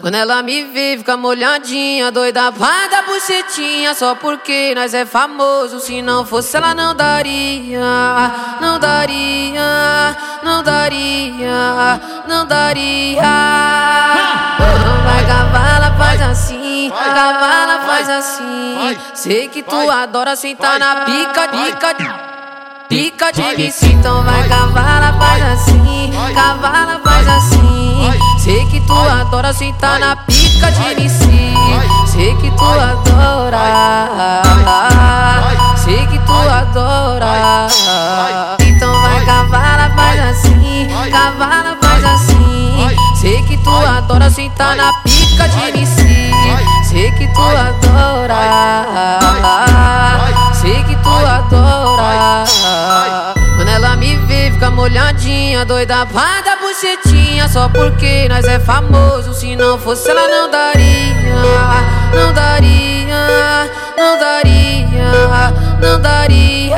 Quando ela me vê, fica molhadinha, doida, vai dar bucetinha. Só porque nós é famoso, se não fosse ela não daria, não daria, não daria, não daria. Não vai cavala, faz assim, cavala, faz assim. Sei que tu adora sentar na pica, pica, pica de MC, então vai cavala, faz adora sentar na pica de MC. Sei que tu adora. Sei que tu adora. Então vai cavala, faz assim. Cavala, faz assim. Sei que tu adora sentar na pica de MC. Molhadinha, doida, vai dar bucetinha. Só porque nós é famoso, se não fosse ela não daria. Não daria, não daria, não daria.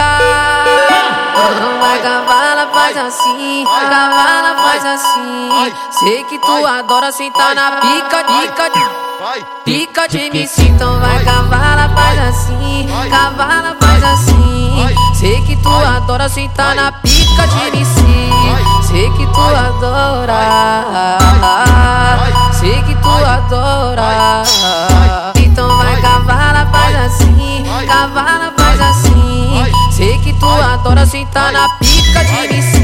Vai cavala, faz assim, cavala, faz assim. Sei que tu adora sentar na pica, pica, pica de MC, então vai cavala, faz assim, cavala, adora sentar na pica de MC. Sei que tu adora. Sei que tu adora. Então vai cavala, faz assim. Cavala, faz assim. Sei que tu adora sentar na pica de MC.